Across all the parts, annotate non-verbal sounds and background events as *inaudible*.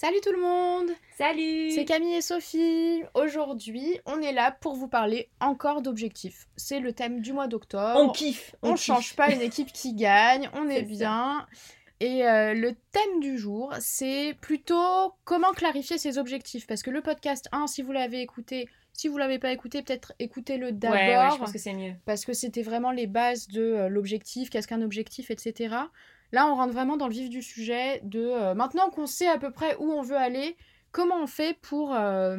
Salut tout le monde Salut C'est Camille et Sophie. Aujourd'hui, on est là pour vous parler encore d'objectifs. C'est le thème du mois d'octobre. On kiffe On, change pas une équipe qui gagne, on *laughs* est, bien. Et euh, le thème du jour, c'est plutôt comment clarifier ses objectifs. Parce que le podcast 1, si vous l'avez écouté, si vous l'avez pas écouté, peut-être écoutez-le d'abord. Ouais, ouais, je pense que c'est mieux. Parce que c'était vraiment les bases de euh, l'objectif, qu'est-ce qu'un objectif, etc. Là, on rentre vraiment dans le vif du sujet de euh, maintenant qu'on sait à peu près où on veut aller, comment on fait pour, euh,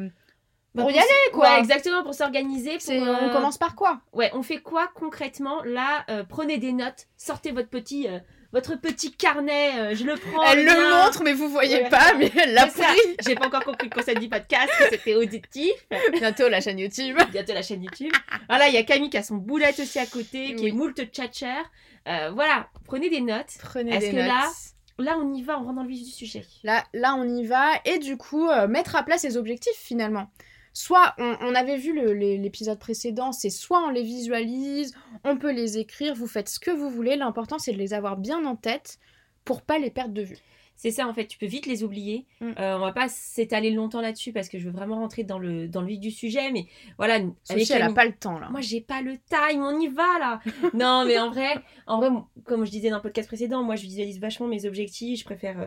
Bah, pour y s- aller, quoi. Ouais, exactement, pour s'organiser. C'est- euh, On commence par quoi? Ouais, on fait quoi concrètement? Là, prenez des notes, sortez votre petit, votre petit carnet, euh, je le prends. Elle le montre, mais vous voyez Ouais. pas, mais elle l'a pris. J'ai pas encore compris le concept du podcast, que c'était auditif. *laughs* Bientôt la chaîne YouTube. Bientôt la chaîne YouTube. Voilà, il y a Camille qui a son boulette aussi à côté, qui est moult tchatcher. Euh, voilà, prenez des notes. Prenez Est-ce des que notes. là- Là, on y va, on rentre dans le vif du sujet. Là, là, on y va. Et du coup, euh, mettre à plat ses objectifs finalement. Soit, on, on avait vu les- l'épisode précédent, c'est soit on les visualise, on peut les écrire, vous faites ce que vous voulez. L'important, c'est de les avoir bien en tête pour pas les perdre de vue. C'est ça, en fait, tu peux vite les oublier. Mm. Euh, on va pas s'étaler longtemps là-dessus parce que je veux vraiment rentrer dans le, dans le vif du sujet. Mais voilà, Sophie, elle a Camille- pas le temps là. Moi, j'ai pas le time, on y va là. *laughs* non, mais en vrai, en vrai, comme je disais dans le podcast précédent, moi, je visualise vachement mes objectifs. Je préfère, euh,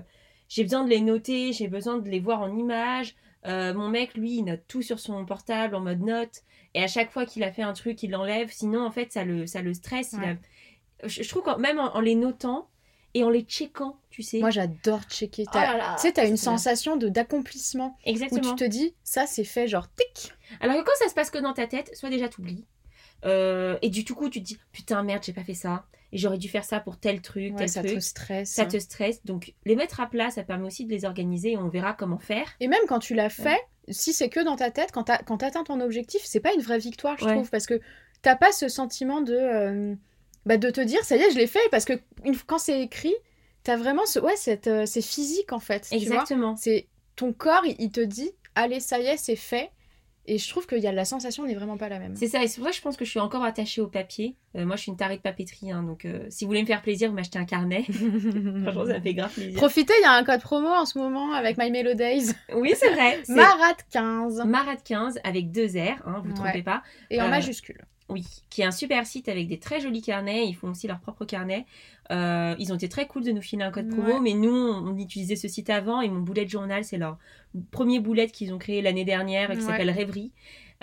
j'ai besoin de les noter, j'ai besoin de les voir en images. Euh, mon mec, lui, il note tout sur son portable en mode note. Et à chaque fois qu'il a fait un truc, il l'enlève. Sinon, en fait, ça le, ça le stresse. il Ouais. a- Je, je trouve que même en, en les notant et en les checkant, tu sais. Moi, j'adore checker. Oh tu sais, t'as une sensation de d'accomplissement où Exactement. tu te dis, ça c'est fait, genre tic. Alors que quand ça se passe que dans ta tête, soit déjà t'oublies. Euh, et du tout coup, tu te dis putain, merde, j'ai pas fait ça. Et j'aurais dû faire ça pour tel truc, Ouais, tel ça truc. te stresse. Ça te stresse. Donc, les mettre à plat, ça permet aussi de les organiser et on verra comment faire. Et même quand tu l'as fait, si c'est que dans ta tête, quand t'atteins ton objectif, c'est pas une vraie victoire, je Ouais. trouve, parce que t'as pas ce sentiment de, euh, bah, de te dire, ça y est, je l'ai fait, parce que une, quand c'est écrit, t'as vraiment ce, ouais, euh, c'est physique en fait. Exactement. C'est ton corps, il, il te dit, allez, ça y est, c'est fait. Et je trouve que y a, la sensation n'est vraiment pas la même. C'est ça. Et c'est pour ça que je pense que je suis encore attachée au papier. Euh, moi, je suis une tarée de papeterie. hein, donc, euh, si vous voulez me faire plaisir, vous m'achetez un carnet. *laughs* Franchement, ça me fait grave plaisir. Profitez, il y a un code promo en ce moment avec My Mellow Days. Oui, c'est vrai. *laughs* C'est Marat 15. Marat 15 avec deux R, hein, vous ne Ouais. trompez pas. Et en Euh, majuscule. Oui, qui est un super site avec des très jolis carnets. Ils font aussi leur propre carnet. Euh, ils ont été très cool de nous filer un code promo, Ouais. mais nous, on, on utilisait ce site avant et mon bullet journal, c'est leur premier bullet qu'ils ont créé l'année dernière et qui Ouais. s'appelle Rêverie.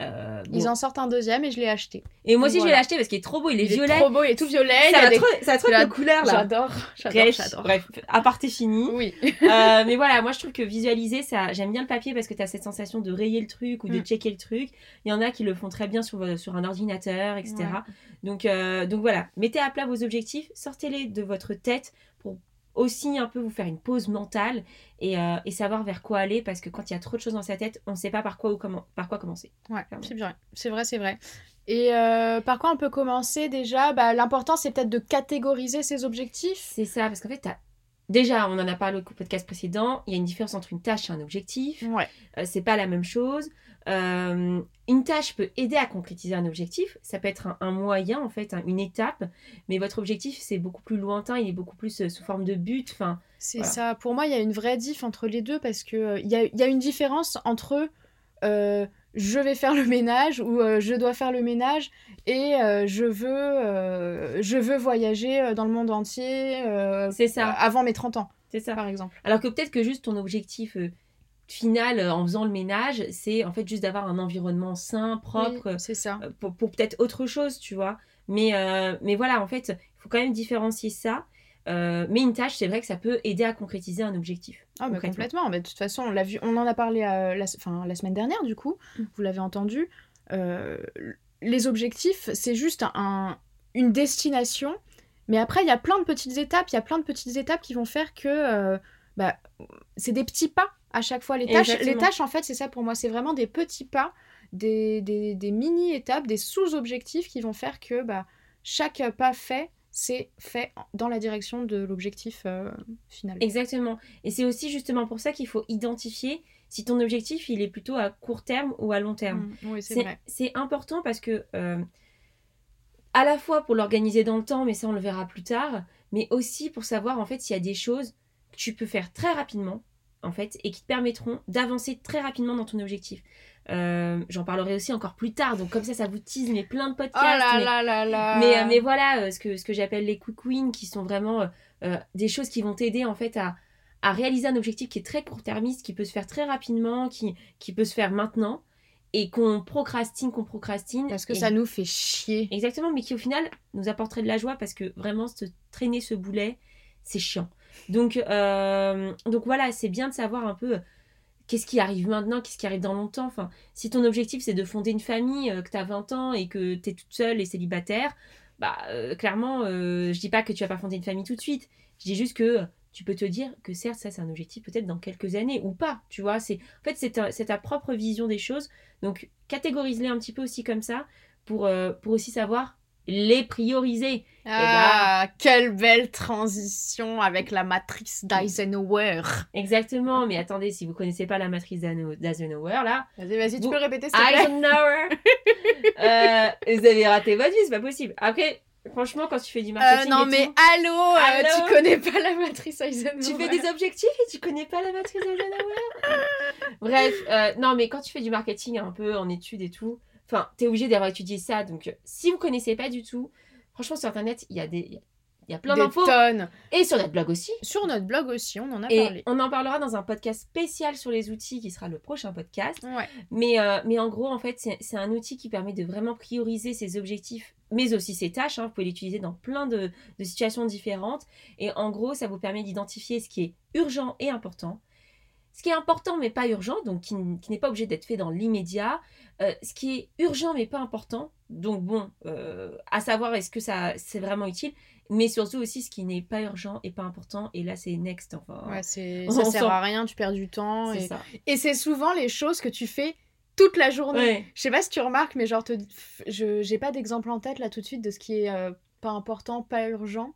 Euh, bon. Ils en sortent un deuxième et je l'ai acheté. Et moi aussi, je vais l'acheter parce qu'il est trop beau, il est Il violet. est trop beau, il est tout violet. il ça, a va des- trop, ça va de couleurs là. J'adore, j'adore, Bref, j'adore. bref, aparté fini. Oui. Euh, *laughs* mais voilà, moi je trouve que visualiser, ça, j'aime bien le papier parce que tu as cette sensation de rayer le truc ou de Mm. checker le truc. Il y en a qui le font très bien sur, sur un ordinateur, etc. Ouais. Donc, euh, donc voilà, mettez à plat vos objectifs, sortez-les de votre tête aussi un peu vous faire une pause mentale et, euh, et savoir vers quoi aller parce que quand il y a trop de choses dans sa tête, on ne sait pas par quoi, ou comment, par quoi commencer. Ouais, c'est vrai, c'est vrai, c'est vrai. Et euh, par quoi on peut commencer déjà? Bah, L'important, c'est peut-être de catégoriser ses objectifs. C'est ça, parce qu'en fait, t'as- déjà, on en a parlé au podcast précédent, il y a une différence entre une tâche et un objectif. Ouais. Euh, c'est pas la même chose. Euh, une tâche peut aider à concrétiser un objectif. Ça peut être un, un moyen, en fait, un- une étape. Mais votre objectif, c'est beaucoup plus lointain. Il est beaucoup plus euh, sous forme de but. Enfin, C'est Voilà. ça. Pour moi, il y a une vraie diff entre les deux parce que euh, il y, a, il y a une différence entre je vais faire le ménage ou euh, je dois faire le ménage et euh, je veux euh, je veux voyager dans le monde entier c'est ça. avant mes 30 ans, C'est ça. par exemple. Alors que peut-être que juste ton objectif final en faisant le ménage, c'est en fait juste d'avoir un environnement sain, propre. Oui, c'est ça. pour, pour peut-être autre chose, tu vois. Mais, mais voilà, en fait, il faut quand même différencier ça. Euh, mais une tâche, c'est vrai que ça peut aider à concrétiser un objectif. Ah, mais complètement. Mais de toute façon, on, l'a vu, on en a parlé euh, la, semaine dernière, du coup. Mm. Vous l'avez entendu. Euh, les objectifs, c'est juste un, une destination. Mais après, il y a plein de petites étapes. Il y a plein de petites étapes qui vont faire que euh, bah, c'est des petits pas à chaque fois. Les tâches, les tâches en fait, c'est ça pour moi. C'est vraiment des petits pas, des, des, des mini-étapes, des sous-objectifs qui vont faire que bah, chaque pas fait, c'est fait dans la direction de l'objectif euh, final. Exactement. Et c'est aussi justement pour ça qu'il faut identifier si ton objectif il est plutôt à court terme ou à long terme. Mm, oui, c'est important parce que euh, à la fois pour l'organiser dans le temps, mais ça on le verra plus tard, mais aussi pour savoir en fait s'il y a des choses que tu peux faire très rapidement en fait et qui te permettront d'avancer très rapidement dans ton objectif. Euh, J'en parlerai aussi encore plus tard, donc comme ça ça vous tease mais plein de Oh podcasts. là mais- là là là mais, euh, mais voilà, euh, ce que, ce que j'appelle les quick wins, qui sont vraiment euh, euh, des choses qui vont t'aider en fait à, à réaliser un objectif qui est très court-termiste, qui peut se faire très rapidement, qui, qui peut se faire maintenant, et qu'on procrastine, qu'on procrastine. Parce que et- ça nous fait chier. Exactement, mais qui au final nous apporterait de la joie parce que vraiment se traîner ce boulet, c'est chiant. Donc, euh, donc voilà, c'est bien de savoir un peu euh, qu'est-ce qui arrive maintenant, qu'est-ce qui arrive dans longtemps? Enfin, si ton objectif c'est de fonder une famille, euh, que tu as 20 ans et que tu es toute seule et célibataire, bah euh, clairement, euh, je dis pas que tu vas pas fonder une famille tout de suite. Je dis juste que tu peux te dire que certes, ça c'est un objectif peut-être dans quelques années ou pas, tu vois? C'est en fait c'est ta, propre vision des choses. Donc catégorise-les un petit peu aussi comme ça pour, pour aussi savoir les prioriser. Ah, quelle belle transition avec la matrice d'Eisenhower. Exactement, mais attendez, si vous connaissez pas la matrice d'Eisenhower, là, Vas-y, vas-y, tu Vous- peux répéter s'il te Eisenhower, *laughs* euh, vous avez raté votre vie, c'est pas possible. Après, franchement, quand tu fais du Euh, marketing, non et mais tout, allô, euh, Allô tu connais pas la matrice Eisenhower tu fais des objectifs et tu connais pas la matrice d'Eisenhower. Bref, euh, non, mais quand tu fais du marketing un peu en études et tout, enfin, t'es obligé d'avoir étudié ça. Donc, euh, si vous connaissez pas du tout, franchement, sur internet, il y a des, il y a plein Des d'infos tonnes. et sur notre blog aussi. Sur notre blog aussi, on en a Et parlé. on en parlera dans un podcast spécial sur les outils qui sera le prochain podcast. Ouais. Mais, euh, mais en gros, en fait, c'est c'est un outil qui permet de vraiment prioriser ses objectifs, mais aussi ses tâches. hein. Vous pouvez l'utiliser dans plein de, de situations différentes. Et en gros, ça vous permet d'identifier ce qui est urgent et important. Ce qui est important mais pas urgent, donc qui, n'est pas obligé d'être fait dans l'immédiat. Euh, ce qui est urgent mais pas important, donc bon, euh, à savoir est-ce que ça c'est vraiment utile, mais surtout aussi ce qui n'est pas urgent et pas important. Et là, c'est next. Enfin, Ouais, c'est *laughs* ça sert à rien, tu perds du temps. Et, ça. et c'est souvent les choses que tu fais toute la journée. Ouais. Je sais pas si tu remarques, mais genre, te... je j'ai pas d'exemple en tête là tout de suite de ce qui est euh, pas important, pas urgent.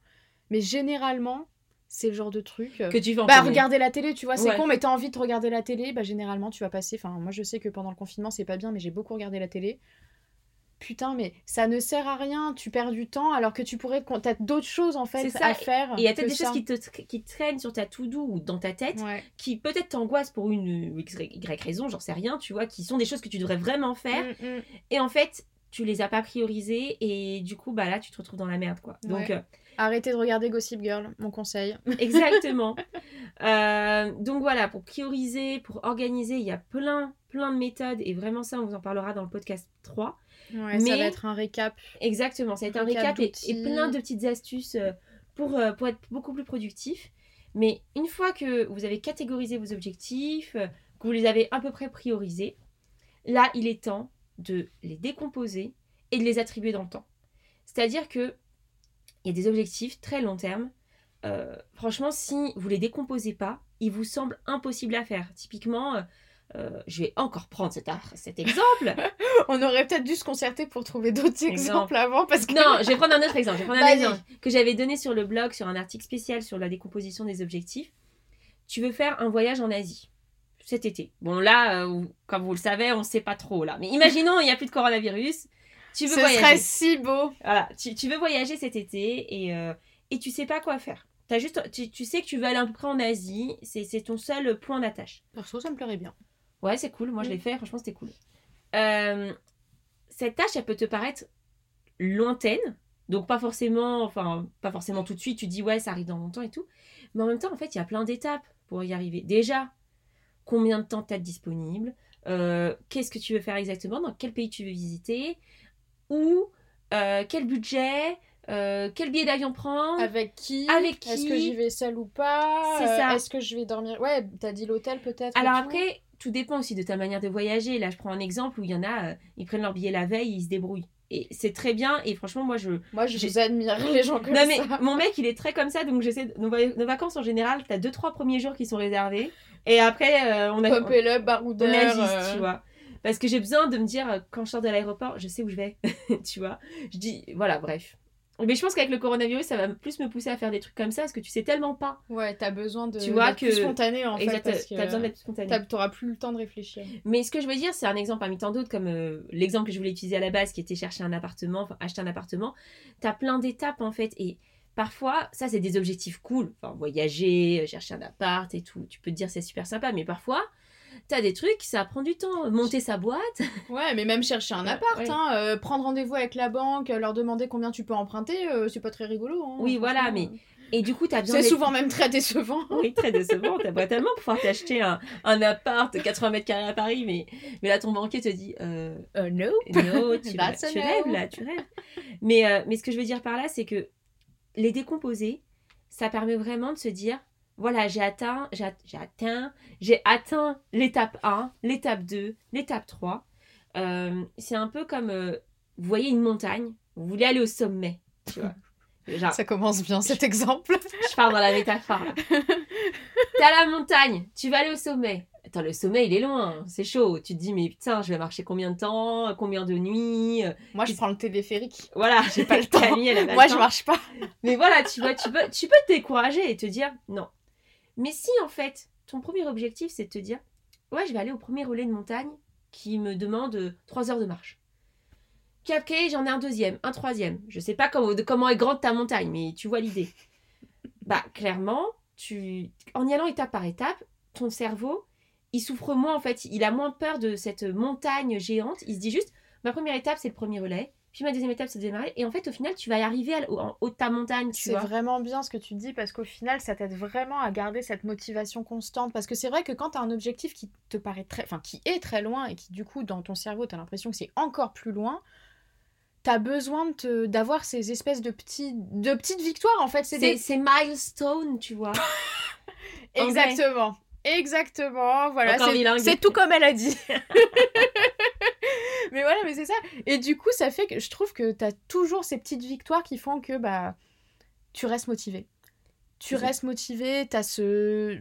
Mais généralement, c'est le genre de truc. euh, Que tu en Bah, regarder la télé, tu vois, c'est Ouais. con, mais t'as envie de regarder la télé, bah, généralement, tu vas passer. Enfin, moi, je sais que pendant le confinement, c'est pas bien, mais j'ai beaucoup regardé la télé. Putain, mais ça ne sert à rien, tu perds du temps, alors que tu pourrais. T'as d'autres choses, en fait, ça, à faire. Et il y a peut-être des choses qui te qui traînent sur ta to-do ou dans ta tête Ouais. qui peut-être t'angoissent pour une X, Y raison, j'en sais rien, tu vois, qui sont des choses que tu devrais vraiment faire. Mm, mm. Et en fait, tu les as pas priorisées et du coup, bah là, tu te retrouves dans la merde, quoi. Donc, euh, Arrêtez de regarder Gossip Girl, mon conseil. *laughs* exactement. Euh, donc voilà, pour prioriser, pour organiser, il y a plein, plein de méthodes et vraiment ça, on vous en parlera dans le podcast 3. Ouais, ça Mais- va être un récap. Exactement, ça va être un Récap récap et, plein de petites astuces euh, pour, euh, pour être beaucoup plus productif. Mais une fois que vous avez catégorisé vos objectifs, que vous les avez à peu près priorisés, là, il est temps de les décomposer et de les attribuer dans le temps. C'est-à-dire que il y a des objectifs très long terme. euh, franchement, si vous les décomposez pas, ils vous semblent impossibles à faire. Typiquement, euh, euh, je vais encore prendre cet, exemple. *laughs* On aurait peut-être dû se concerter pour trouver d'autres Exemple. exemples avant parce que. Non, je vais prendre un autre exemple. Je vais prendre un exemple que j'avais donné sur le blog, sur un article spécial sur la décomposition des objectifs. Tu veux faire un voyage en Asie cet été. Bon, là, euh, comme vous le savez, on ne sait pas trop là. Mais imaginons, il n'y a plus de coronavirus. Tu veux Ce voyager. serait si beau. Voilà, tu, tu veux voyager cet été et, euh, et tu sais pas quoi faire. As juste, tu, tu sais que tu veux aller à peu près en Asie, c'est c'est ton seul point d'attache. Perso, ça me plairait bien. Ouais, c'est cool. Moi, je Mm. l'ai fait. Franchement, c'était cool. Euh, cette tâche, elle peut te paraître lointaine. Donc, pas forcément, enfin, pas forcément tout de suite. Tu dis, ouais, ça arrive dans longtemps et tout. Mais en même temps, en fait, il y a plein d'étapes pour y arriver. Déjà, combien de temps tu as disponible? Euh, Qu'est-ce que tu veux faire exactement? Dans quel pays tu veux visiter? Ou euh, quel budget Euh, Quel billet d'avion prendre Avec qui Avec Est-ce que j'y vais seule ou pas C'est Euh, ça. Est-ce que je vais dormir Ouais, t'as dit l'hôtel peut-être. Alors après, tout dépend aussi de ta manière de voyager. Là, je prends un exemple où il y en a, euh, ils prennent leur billet la veille, ils se débrouillent. Et c'est très bien. Et franchement, moi, je. Moi, je vous admire les gens comme non, mais ça. mon mec, il est très comme ça. Donc, j'essaie. Nos, nos vacances, en général, t'as deux, trois premiers jours qui sont réservés. Et après, euh, on a. Pump it up, on baroudeur. agisse, euh, tu vois. Parce que j'ai besoin de me dire, quand je sors de l'aéroport, je sais où je vais, *laughs* tu vois. Je dis, voilà, bref. Mais je pense qu'avec le coronavirus, ça va plus me pousser à faire des trucs comme ça, parce que tu sais tellement pas. Ouais, t'as besoin de Tu vois d'être plus que- spontané en exact, fait. Parce que t'as besoin d'être spontané. T'auras plus le temps de réfléchir. Mais ce que je veux dire, c'est un exemple parmi tant d'autres, comme euh, l'exemple que je voulais utiliser à la base, qui était chercher un appartement, enfin, acheter un appartement. T'as plein d'étapes, en fait, et parfois, ça, c'est des objectifs cool. Enfin, voyager, euh, chercher un appart et tout. Tu peux te dire, c'est super sympa, mais parfois, t'as des trucs, ça prend du temps. Monter sa boîte, *laughs* Ouais, mais même chercher un Ouais, appart, ouais. hein, euh, prendre rendez-vous avec la banque, euh, leur demander combien tu peux emprunter, euh, c'est pas très rigolo. hein, Oui, voilà, franchement. et du coup, t'as besoin C'est souvent même très décevant. *laughs* Oui, très décevant. T'aimerais tellement pouvoir t'acheter un, un appart de 80 mètres carrés à Paris, mais, mais là, ton banquier te dit euh, Euh, no. No, tu, *laughs* a tu rêves là, tu rêves. Mais, euh, mais ce que je veux dire par là, c'est que les décomposer, ça permet vraiment de se dire voilà, j'ai atteint, j'ai at- j'ai atteint, j'ai atteint l'étape 1, l'étape 2, l'étape 3. Euh, c'est un peu comme euh, vous voyez une montagne, vous voulez aller au sommet, tu vois. *laughs* Genre, Ça commence bien cet exemple. *laughs* je pars dans la métaphore. *laughs* T'as la montagne, tu vas aller au sommet. Attends, le sommet, il est loin, c'est chaud. Tu te dis, mais putain, je vais marcher combien de temps, combien de nuits euh, Moi, je prends le téléphérique. Voilà, J'ai pas le temps. Camille, elle a pas Moi, le je temps. marche pas. Mais voilà, tu vois, tu peux, tu peux te décourager et te dire non. Mais si en fait, ton premier objectif, c'est de te dire ouais, je vais aller au premier relais de montagne qui me demande 3 heures de marche. Après, j'en ai un deuxième, un troisième. Je sais pas comment est grande ta montagne, mais tu vois l'idée. *laughs* Bah, clairement, tu, en y allant étape par étape, ton cerveau, il souffre moins en fait. Il a moins peur de cette montagne géante. Il se dit juste ma première étape, c'est le premier relais. Puis ma deuxième étape, c'est de démarrer. Et en fait, au final, tu vas y arriver à au- en haut de ta montagne, C'est vraiment bien ce que tu dis parce qu'au final, ça t'aide vraiment à garder cette motivation constante. Parce que c'est vrai que quand tu as un objectif qui te paraît très, enfin qui est très loin et qui du coup dans ton cerveau, tu as l'impression que c'est encore plus loin, tu as besoin d'avoir ces espèces de petits, de petites victoires en fait. C'est des... c'est milestone, tu vois. *laughs* exactement, exactement. Voilà, c'est tout comme elle a dit. *laughs* mais voilà, mais c'est ça. Et du coup, ça fait que je trouve que tu as toujours ces petites victoires qui font que bah tu restes motivé. Tu restes motivé, t'as ce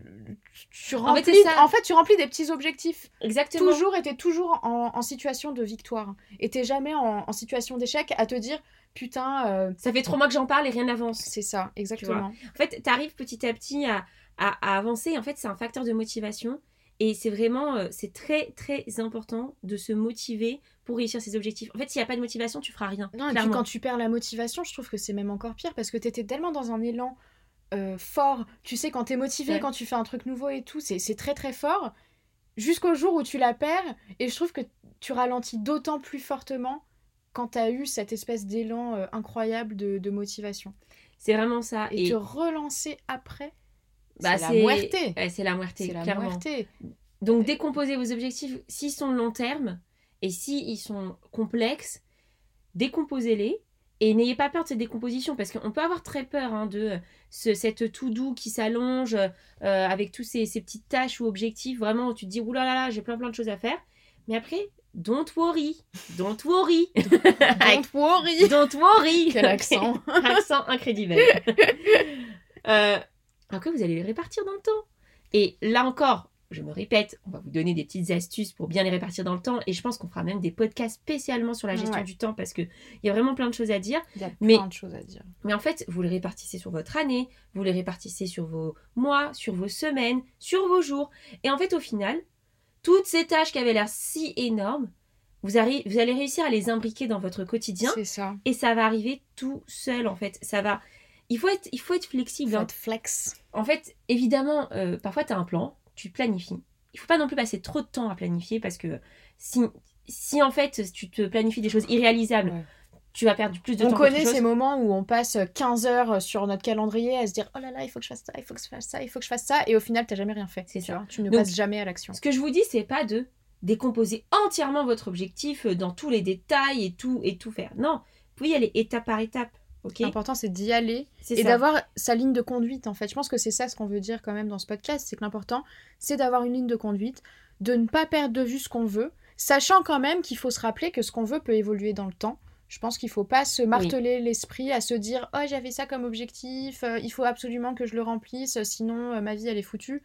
tu En fait, remplis ça. en fait tu remplis des petits objectifs. Exactement. Toujours et t'es toujours en, en situation de victoire et t'es jamais en, en situation d'échec à te dire putain euh, Ça fait trois mois que j'en parle et rien n'avance. c'est ça exactement. En fait, tu arrives petit à petit à, à- à avancer. En fait, c'est un facteur de motivation. Et c'est vraiment, euh, c'est très très important de se motiver pour réussir ses objectifs. En fait, s'il n'y a pas de motivation, tu feras rien. Non, et puis quand tu perds la motivation, je trouve que c'est même encore pire parce que t'étais tellement dans un élan euh, fort. Tu sais, quand t'es motivé, Ouais. quand tu fais un truc nouveau et tout, c'est très très fort. Jusqu'au jour où tu la perds, et je trouve que tu ralentis d'autant plus fortement quand t'as eu cette espèce d'élan euh, incroyable de, de motivation. C'est vraiment ça. Et, Et, te relancer après, bah, c'est la. Ouais, c'est la la clairement. Donc décomposez vos objectifs s'ils sont long terme et s'ils sont complexes, décomposez-les et n'ayez pas peur de cette décomposition parce qu'on peut avoir très peur hein, de ce, cette tout doux qui s'allonge euh, avec tous ces, ces petites tâches ou objectifs. Vraiment, tu te dis oulala, là là, j'ai plein plein de choses à faire. Mais après, don't worry, don't worry, *laughs* Don't worry. don't worry. Quel accent. *laughs* accent incrédible. euh, *laughs* après, vous allez les répartir dans le temps. Et là encore, je me répète, on va vous donner des petites astuces pour bien les répartir dans le temps. Et je pense qu'on fera même des podcasts spécialement sur la gestion Ouais. du temps parce qu'il y a vraiment plein de choses à dire. Il y a plein Mais- de choses à dire. Mais en fait, vous les répartissez sur votre année, vous les répartissez sur vos mois, sur vos semaines, sur vos jours. Et en fait, au final, toutes ces tâches qui avaient l'air si énormes, vous, vous allez réussir à les imbriquer dans votre quotidien C'est ça. et ça va arriver tout seul en fait. Ça va. Il faut être, il faut être flexible. Faut hein. être flex. En fait, évidemment, euh, parfois tu as un plan, tu planifies. Il faut pas non plus passer trop de temps à planifier parce que si, si en fait tu te planifies des choses irréalisables, Ouais. tu vas perdre plus de On temps. qu'autre connaît ces moments où on passe 15 heures sur notre calendrier à se dire oh là là, il faut que je fasse ça, il faut que je fasse ça, il faut que je fasse ça, et au final, t'as jamais rien fait. C'est tu ça. Tu ne Donc- passes jamais à l'action. Ce que je vous dis, c'est pas de décomposer entièrement votre objectif euh, dans tous les détails et tout et tout faire. Non, vous pouvez y aller étape par étape. L'important, c'est d'y aller et d'avoir sa ligne de conduite, en fait. Je pense que c'est ça ce qu'on veut dire quand même dans ce podcast, c'est que l'important, c'est d'avoir une ligne de conduite, de ne pas perdre de vue ce qu'on veut, sachant quand même qu'il faut se rappeler que ce qu'on veut peut évoluer dans le temps. Je pense qu'il faut pas se marteler l'esprit à se dire oh j'avais ça comme objectif, euh, il faut absolument que je le remplisse, sinon euh, ma vie elle est foutue.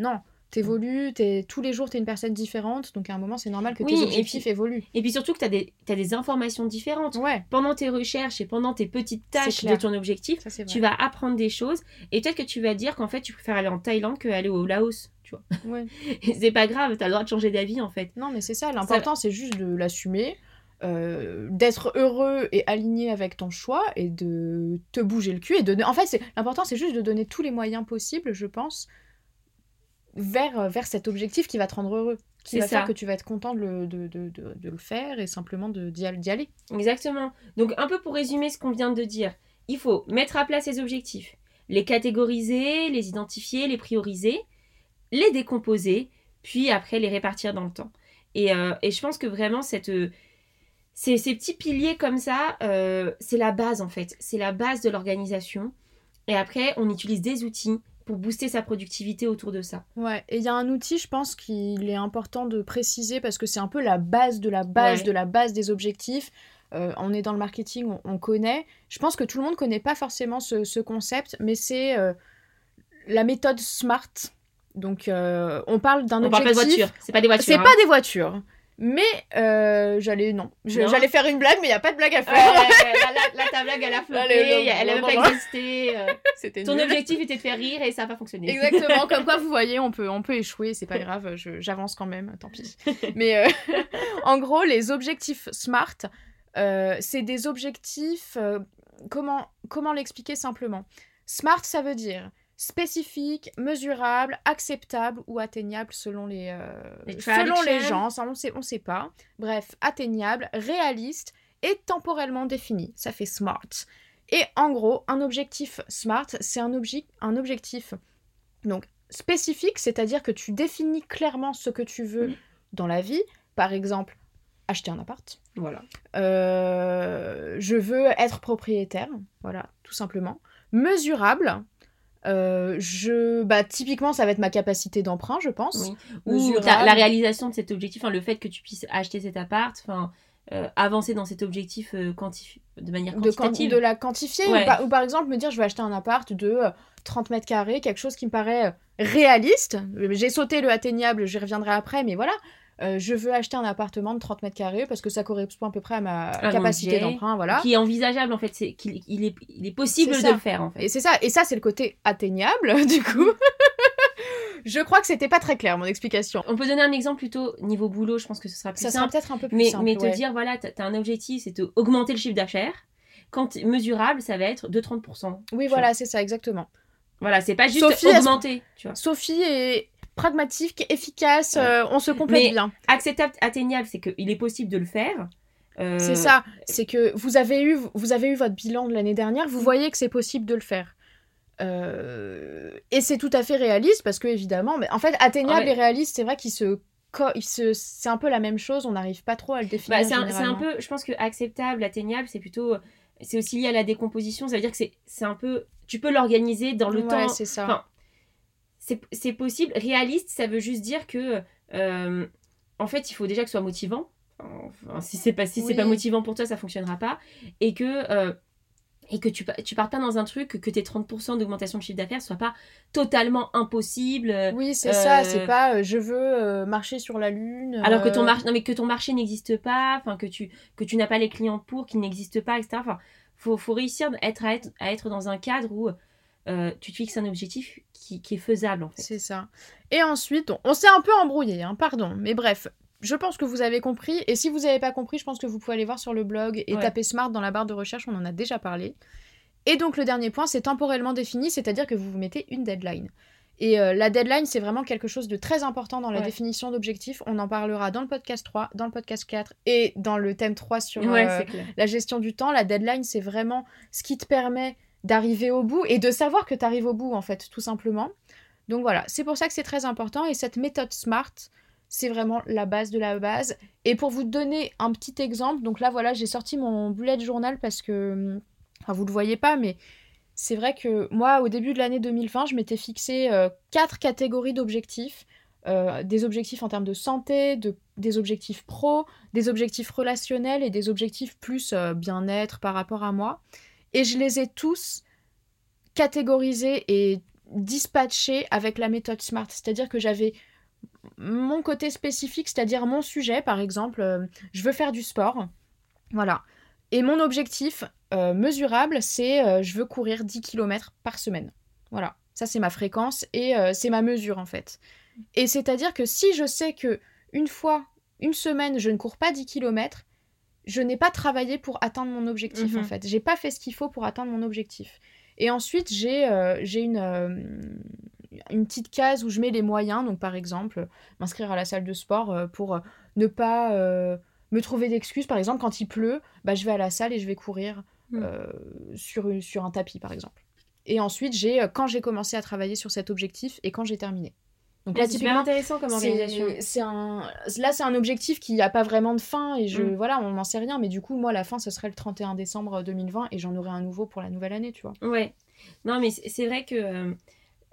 Non, T'évolues, t'es- tous les jours, tu es une personne différente, donc à un moment, c'est normal que Oui, tes et objectifs évoluent. Et puis surtout que tu as des, t'as des informations différentes. Ouais, Pendant tes recherches et pendant tes petites tâches de ton objectif, ça tu vas apprendre des choses et peut-être que tu vas dire qu'en fait tu préfères aller en Thaïlande qu'aller au Laos, tu vois. Ouais. *laughs* C'est pas grave, t'as le droit de changer d'avis en fait. Non, mais c'est ça, l'important, c'est juste de l'assumer, euh, d'être heureux et aligné avec ton choix et de te bouger le cul. Et de... En fait, c'est- l'important, c'est juste de donner tous les moyens possibles, je pense, vers, euh, vers cet objectif qui va te rendre heureux. Qui va faire ça. que tu vas être content de le, de, de- de- de le faire et simplement de- d'y al- d'y aller. Exactement. Donc un peu pour résumer ce qu'on vient de dire, il faut mettre à plat ses objectifs, les catégoriser, les identifier, les prioriser, les décomposer, puis après les répartir dans le temps. Et, euh, et je pense que vraiment cette, euh, ces, ces petits piliers comme ça, euh, c'est la base en fait. C'est la base de l'organisation. Et après, on utilise des outils pour booster sa productivité autour de ça. Ouais, et il y a un outil, je pense, qu'il est important de préciser parce que c'est un peu la base de la base Ouais. de la base des objectifs. Euh, on est dans le marketing, on, on connaît. Je pense que tout le monde connaît pas forcément ce, ce concept, mais c'est euh, la méthode SMART. Donc, euh, on parle d'un On parle pas de objectif. voiture, c'est pas des voitures. C'est hein. pas des voitures. Mais euh, j'allais non, Je- Non. j'allais faire une blague, mais il y a pas de blague à Ouais, faire. là, là, là, ta blague, elle a *laughs* Là, flopé, le- elle a même pas existé. euh. *laughs* C'était Ton nul. objectif était de faire rire et ça n'a pas fonctionné. Exactement, *laughs* comme quoi vous voyez, on peut, on peut échouer, c'est pas grave, je- j'avance quand même, tant pis. Mais euh, en gros, les objectifs SMART, euh, c'est des objectifs, euh, comment, comment l'expliquer simplement? SMART, ça veut dire spécifique, mesurable, acceptable ou atteignable selon les, euh, Les selon les gens, ça on sait, on sait pas. Bref, atteignable, réaliste et temporellement défini, ça fait SMART. Et en gros, un objectif SMART, c'est un, obje- un objectif donc spécifique, c'est-à-dire que tu définis clairement ce que tu veux dans la vie. Par exemple, acheter un appart. Voilà. Euh, je veux être propriétaire, voilà, tout simplement. Mesurable. Euh, je, bah, typiquement, ça va être ma capacité d'emprunt, je pense. Oui. Ou ta- la réalisation de cet objectif, enfin, le fait que tu puisses acheter cet appart, enfin, euh, avancer dans cet objectif euh, de manière quantitative. de la quantifier. Ouais. Ou, par, ou par exemple, me dire, je vais acheter un appart de euh, 30 mètres carrés, quelque chose qui me paraît euh, réaliste. J'ai sauté le atteignable, j'y reviendrai après, mais voilà. Euh, je veux acheter un appartement de 30 mètres carrés parce que ça correspond à peu près à ma capacité d'emprunt, voilà. Qui est envisageable en fait, c'est qu'il il est, il est possible de le faire en fait. Et c'est ça, et ça c'est le côté atteignable, *laughs* du coup. *laughs* je crois que c'était pas très clair mon explication. On peut donner un exemple plutôt niveau boulot, je pense que ce sera plus Ça simple. peut-être un peu plus Mais, simple. mais te dire, voilà, t'as as un objectif, c'est de augmenter le chiffre d'affaires. Quand mesurable, ça va être de 30%. Oui, tu voilà, c'est ça, exactement. Voilà, c'est pas juste Sophie, augmenter, tu vois. Sophie est pragmatique, efficace, Ouais. euh, on se complète Mais- bien. Acceptable, atteignable, c'est qu'il est possible de le faire. Euh, C'est ça, c'est que vous avez, eu, vous avez eu votre bilan de l'année dernière, vous voyez que c'est possible de le faire. Euh, et c'est tout à fait réaliste parce que, évidemment, mais en fait, atteignable Ouais. et réaliste, c'est vrai qu'ils se. se... C'est un peu la même chose, on n'arrive pas trop à le définir. Bah, c'est un, c'est un peu, je pense que acceptable, atteignable, c'est plutôt, c'est aussi lié à la décomposition. Ça veut dire que c'est, c'est un peu, tu peux l'organiser dans le Ouais, temps. c'est ça. Enfin, c'est, possible. Réaliste, ça veut juste dire que, euh, en fait, il faut déjà que ce soit motivant. Enfin, si c'est pas, si c'est Oui. pas motivant pour toi, ça fonctionnera pas. Et que, euh, et que tu, tu pars pas dans un truc que, tes 30% d'augmentation de chiffre d'affaires soit pas totalement impossible. Oui, c'est Euh, ça, c'est pas euh, je veux marcher sur la lune. Alors que ton marché, non mais que ton marché n'existe pas, enfin que tu que tu n'as pas les clients pour, qu'il n'existe pas, etc. Enfin, faut faut réussir à être à être, à être dans un cadre où euh, tu te fixes un objectif qui, qui est faisable en fait. C'est ça. Et ensuite, on, on s'est un peu embrouillé, hein, pardon, mais bref. Je pense que vous avez compris, et si vous n'avez pas compris, je pense que vous pouvez aller voir sur le blog et Ouais. taper Smart dans la barre de recherche, on en a déjà parlé. Et donc le dernier point, c'est temporellement défini, c'est-à-dire que vous vous mettez une deadline. Et euh, la deadline, c'est vraiment quelque chose de très important dans la Ouais. définition d'objectifs. On en parlera dans le podcast 3, dans le podcast 4 et dans le thème 3 sur Ouais, euh, la gestion du temps. La deadline, c'est vraiment ce qui te permet d'arriver au bout et de savoir que tu arrives au bout, en fait, tout simplement. Donc voilà, c'est pour ça que c'est très important. Et cette méthode SMART, c'est vraiment la base de la base. Et pour vous donner un petit exemple, donc là, voilà, j'ai sorti mon bullet journal parce que, enfin, vous le voyez pas, mais c'est vrai que moi, au début de l'année 2020, je m'étais fixé euh, quatre catégories d'objectifs. Euh, des objectifs en termes de santé, de, des objectifs pro, des objectifs relationnels et des objectifs plus euh, bien-être par rapport à moi. Et je les ai tous catégorisés et dispatchés avec la méthode SMART. C'est-à-dire que j'avais mon côté spécifique, c'est-à-dire mon sujet, par exemple, euh, je veux faire du sport. Voilà. Et mon objectif euh, mesurable, c'est euh, je veux courir 10 km par semaine. Voilà. Ça, c'est ma fréquence et c'est ma mesure, en fait. Et c'est-à-dire que si je sais que une fois, une semaine, je ne cours pas 10 km, je n'ai pas travaillé pour atteindre mon objectif, Mhm. en fait. J'ai pas fait ce qu'il faut pour atteindre mon objectif. Et ensuite, j'ai euh, une, euh, une petite case où je mets les moyens. Donc, par exemple, m'inscrire à la salle de sport euh, pour ne pas me trouver d'excuses. Par exemple, quand il pleut, bah, je vais à la salle et je vais courir Mm. sur, sur un tapis, par exemple. Et ensuite, j'ai quand j'ai commencé à travailler sur cet objectif et quand j'ai terminé. Donc là, c'est super intéressant comme organisation. c'est un là c'est un objectif qui n'a pas vraiment de fin et je Mm. voilà on n'en sait rien mais du coup moi la fin ce serait le 31 décembre 2020 et j'en aurai un nouveau pour la nouvelle année tu vois Ouais. Non, mais c'est vrai que euh,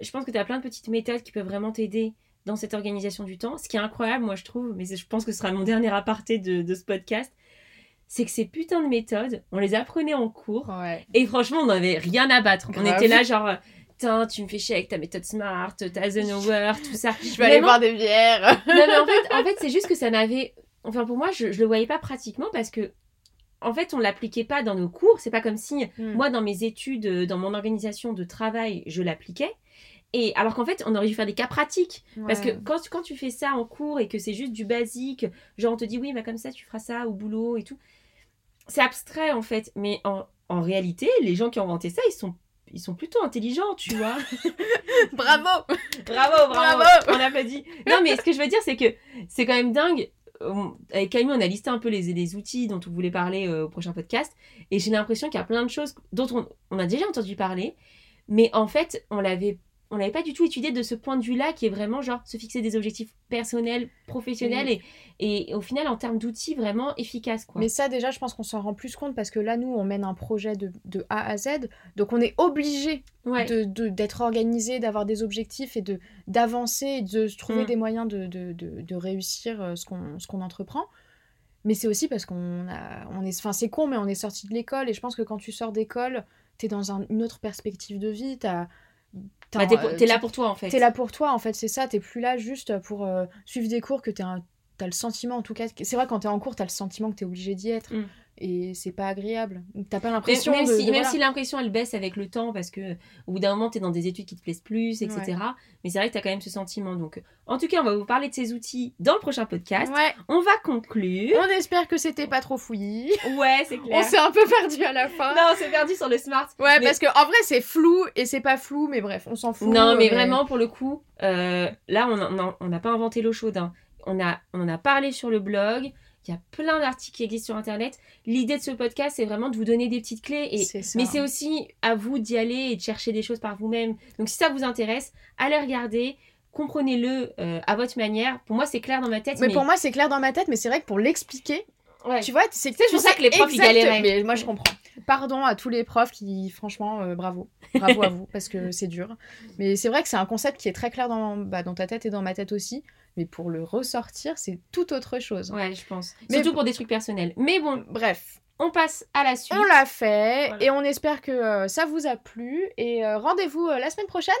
je pense que tu as plein de petites méthodes qui peuvent vraiment t'aider dans cette organisation du temps. Ce qui est incroyable, moi, je trouve, mais je pense que ce sera mon *laughs* dernier aparté de, de ce podcast, c'est que ces putains de méthodes, on les apprenait en cours ouais et franchement, on n'avait rien à battre. On était là, genre, euh, Putain, tu me fais chier avec ta méthode SMART, ta Eisenhower, tout ça. je vais aller boire des bières non, mais en fait, en *laughs* fait c'est juste que ça n'avait. Enfin, pour moi, je, je le voyais pas pratiquement parce que, en fait, on l'appliquait pas dans nos cours. C'est pas comme si, Mm. moi, dans mes études, euh, dans mon organisation de travail, je l'appliquais. Et alors qu'en fait, on aurait dû faire des cas pratiques. Parce que quand, tu- quand tu fais ça en cours et que c'est juste du basique, genre on te dit oui, bah comme ça, tu feras ça au boulot et tout, c'est abstrait en fait. Mais en, en réalité, les gens qui ont inventé ça, ils sont, ils sont plutôt intelligents, tu vois. *laughs* bravo Bravo, bravo, Bravo. On applaudit. Non, mais ce que je veux dire, c'est que c'est quand même dingue. Avec Camille, on a listé un peu les, les outils dont on voulait parler euh, au prochain podcast. Et j'ai l'impression qu'il y a plein de choses dont on, on a déjà entendu parler. Mais en fait, on l'avait on l'avait pas du tout étudié de ce point de vue-là, qui est vraiment genre se fixer des objectifs personnels, professionnels, et, et, au final, en termes d'outils, vraiment efficaces. Quoi. mais ça déjà je pense qu'on s'en rend plus compte parce que là nous on mène un projet de, de A à Z donc on est obligé ouais. de- d'être organisé, d'avoir des objectifs et de d'avancer et de trouver Mm. des moyens de, de, de- réussir euh, ce qu'on ce qu'on entreprend. Mais c'est aussi parce qu'on a on est enfin c'est con mais on est sorti de l'école et je pense que quand tu sors d'école, tu es dans un- une autre perspective de vie, t'as- Bah, t'es, euh, là pour toi, en fait. T'es là pour toi, en fait, c'est ça. T'es plus là juste pour euh, suivre des cours que t'es un- t'as le sentiment, en tout cas. C'est vrai, quand t'es en cours, t'as le sentiment que t'es obligé d'y être. Mm. Et c'est pas agréable. T'as pas l'impression même de. si, de- même voilà. si l'impression elle baisse avec le temps parce que au bout d'un moment tu es dans des études qui te plaisent plus, etc. Mais c'est vrai que tu as quand même ce sentiment. Donc, en tout cas, on va vous parler de ces outils dans le prochain podcast. Ouais, On va conclure. on espère que c'était pas trop fouillis. Ouais, c'est On clair. s'est un peu perdu à la fin. Non, on s'est perdu sur le smart. Ouais, Mais- parce que en vrai, c'est flou et c'est pas flou, mais bref, on s'en fout. Non, mais vraiment, pour le coup, euh, là, on a- on on n'a pas inventé l'eau chaude. hein. On, a, on en a parlé sur le blog. Il y a plein d'articles qui existent sur Internet. L'idée de ce podcast, c'est vraiment de vous donner des petites clés. Et. Mais c'est aussi à vous d'y aller et de chercher des choses par vous-même. Donc si ça vous intéresse, allez regarder, comprenez-le euh, à votre manière. Pour moi, c'est clair dans ma tête. Mais pour moi, c'est clair dans ma tête, mais c'est vrai que pour l'expliquer, ouais. tu vois, c'est pour ça que les profs, ils exact- galéraient. Mais moi, je comprends. Pardon à tous les profs qui, franchement, euh, bravo. Bravo à vous, parce que c'est dur. Mais c'est vrai que c'est un concept qui est très clair dans, bah, dans ta tête et dans ma tête aussi. Mais pour le ressortir, c'est tout autre chose. Ouais, je pense. Mais- Surtout pour des trucs personnels. Mais bon, Bref, on passe à la suite. on l'a fait Voilà. et on espère que euh, ça vous a plu. Et euh, rendez-vous euh, la semaine prochaine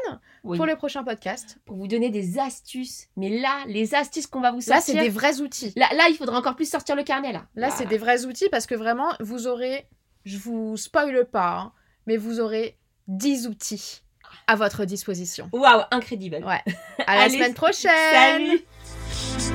Oui, pour le prochain podcast. pour vous donner des astuces. Mais là, les astuces qu'on va vous Là, sortir. c'est des vrais outils. Là, là, il faudra encore plus sortir le carnet, là. Là, c'est des vrais outils parce que vraiment, vous aurez, je vous spoile pas, hein, mais vous aurez 10 outils à votre disposition. Waouh, incroyable. Ouais. *laughs* À la semaine prochaine. Salut.